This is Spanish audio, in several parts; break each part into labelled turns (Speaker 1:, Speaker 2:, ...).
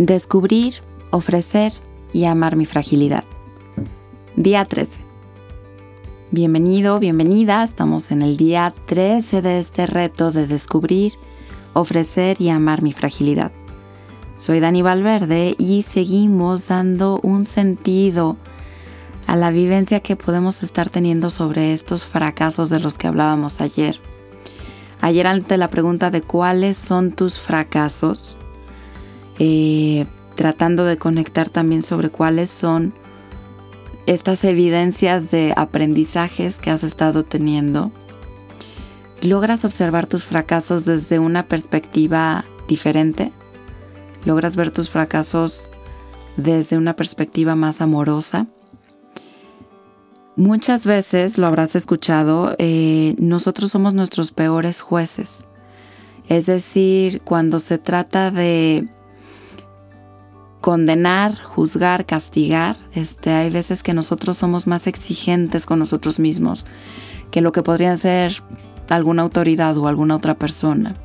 Speaker 1: Descubrir, ofrecer y amar mi fragilidad. Día 13. Bienvenido, bienvenida. Estamos en el día 13 de este reto de descubrir, ofrecer y amar mi fragilidad. Soy Dani Valverde y seguimos dando un sentido a la vivencia que podemos estar teniendo sobre estos fracasos de los que hablábamos ayer. Ayer ante la pregunta de cuáles son tus fracasos, eh, tratando de conectar también sobre cuáles son estas evidencias de aprendizajes que has estado teniendo, logras observar tus fracasos desde una perspectiva diferente, logras ver tus fracasos desde una perspectiva más amorosa. Muchas veces, lo habrás escuchado, eh, nosotros somos nuestros peores jueces. Es decir, cuando se trata de condenar, juzgar, castigar, este, hay veces que nosotros somos más exigentes con nosotros mismos que lo que podría ser alguna autoridad o alguna otra persona.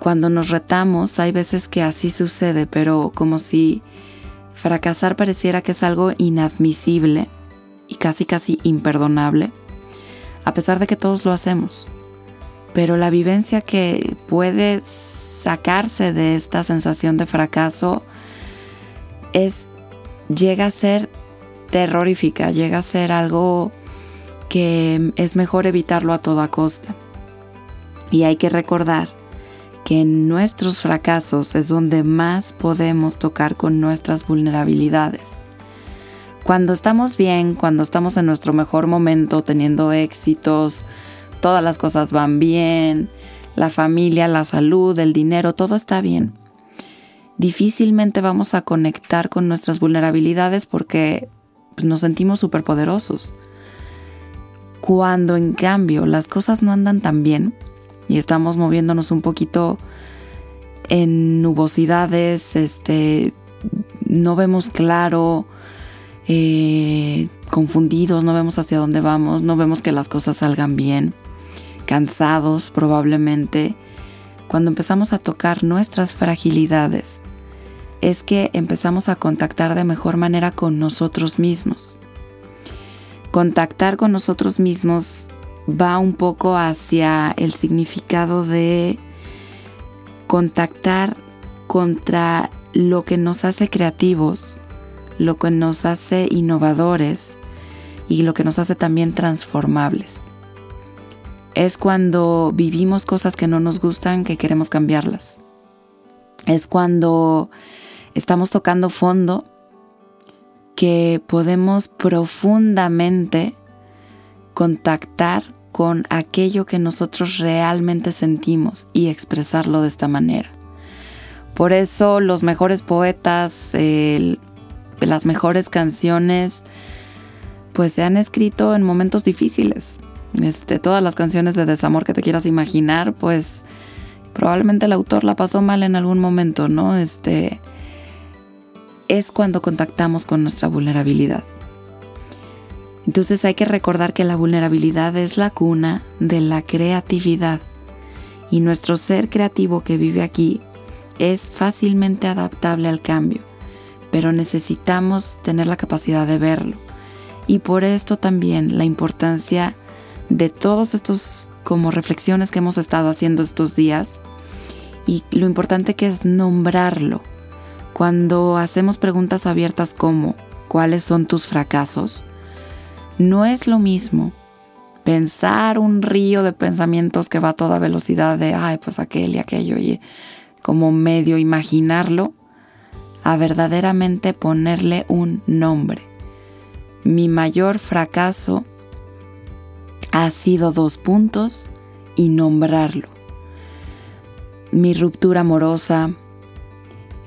Speaker 1: Cuando nos retamos, hay veces que así sucede, pero como si fracasar pareciera que es algo inadmisible y casi casi imperdonable, a pesar de que todos lo hacemos. Pero la vivencia que puedes sacarse de esta sensación de fracaso es llega a ser terrorífica, llega a ser algo que es mejor evitarlo a toda costa. Y hay que recordar que en nuestros fracasos es donde más podemos tocar con nuestras vulnerabilidades. Cuando estamos bien, cuando estamos en nuestro mejor momento, teniendo éxitos, todas las cosas van bien, la familia, la salud, el dinero, todo está bien. Difícilmente vamos a conectar con nuestras vulnerabilidades porque pues, nos sentimos superpoderosos. Cuando en cambio las cosas no andan tan bien y estamos moviéndonos un poquito en nubosidades, este, no vemos claro, eh, confundidos, no vemos hacia dónde vamos, no vemos que las cosas salgan bien cansados probablemente, cuando empezamos a tocar nuestras fragilidades, es que empezamos a contactar de mejor manera con nosotros mismos. Contactar con nosotros mismos va un poco hacia el significado de contactar contra lo que nos hace creativos, lo que nos hace innovadores y lo que nos hace también transformables es cuando vivimos cosas que no nos gustan que queremos cambiarlas. Es cuando estamos tocando fondo que podemos profundamente contactar con aquello que nosotros realmente sentimos y expresarlo de esta manera. Por eso los mejores poetas, las mejores canciones, pues se han escrito en momentos difíciles, este, todas las canciones de desamor que te quieras imaginar, pues probablemente el autor la pasó mal en algún momento, ¿no? Este, es cuando contactamos con nuestra vulnerabilidad. Entonces hay que recordar que la vulnerabilidad es la cuna de la creatividad y nuestro ser creativo que vive aquí es fácilmente adaptable al cambio, pero necesitamos tener la capacidad de verlo. Y por esto también la importancia de todos estos como reflexiones que hemos estado haciendo estos días y lo importante que es nombrarlo. Cuando hacemos preguntas abiertas como ¿cuáles son tus fracasos? No es lo mismo pensar un río de pensamientos que va a toda velocidad de, ay, pues aquel y aquello, y como medio imaginarlo, a verdaderamente ponerle un nombre. Mi mayor fracaso ha sido dos puntos y nombrarlo. Mi ruptura amorosa,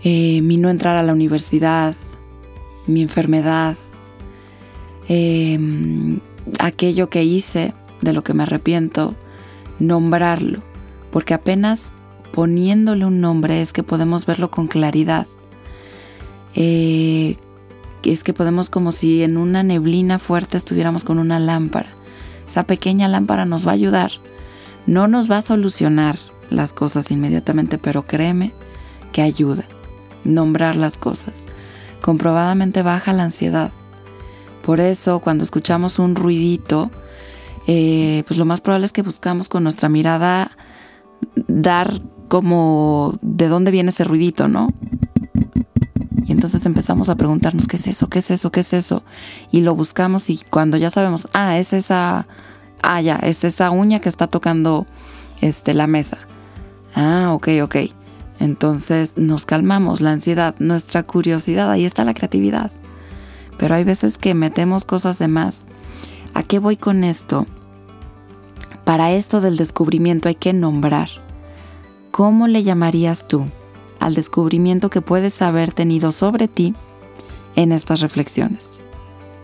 Speaker 1: eh, mi no entrar a la universidad, mi enfermedad, em, aquello que hice, de lo que me arrepiento, nombrarlo, porque apenas poniéndole un nombre es que podemos verlo con claridad. Eh, es que podemos como si en una neblina fuerte estuviéramos con una lámpara esa pequeña lámpara nos va a ayudar. No nos va a solucionar las cosas inmediatamente, pero créeme que ayuda. nombrar las cosas. Comprobadamente baja la ansiedad. Por eso cuando escuchamos un ruidito, eh, pues lo más probable es que buscamos con nuestra mirada dar como de dónde viene ese ruidito, ¿no? Entonces empezamos a preguntarnos, ¿qué es eso? ¿Qué es eso? ¿Qué es eso? Y lo buscamos y cuando ya sabemos, ah, es esa, ah, ya, es esa uña que está tocando este, la mesa. Ah, ok, ok. Entonces nos calmamos, la ansiedad, nuestra curiosidad, ahí está la creatividad. Pero hay veces que metemos cosas de más. ¿A qué voy con esto? Para esto del descubrimiento hay que nombrar. ¿Cómo le llamarías tú al descubrimiento que puedes haber tenido sobre ti en estas reflexiones?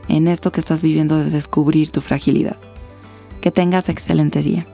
Speaker 1: En esto que estás viviendo de descubrir tu fragilidad. Que tengas excelente día.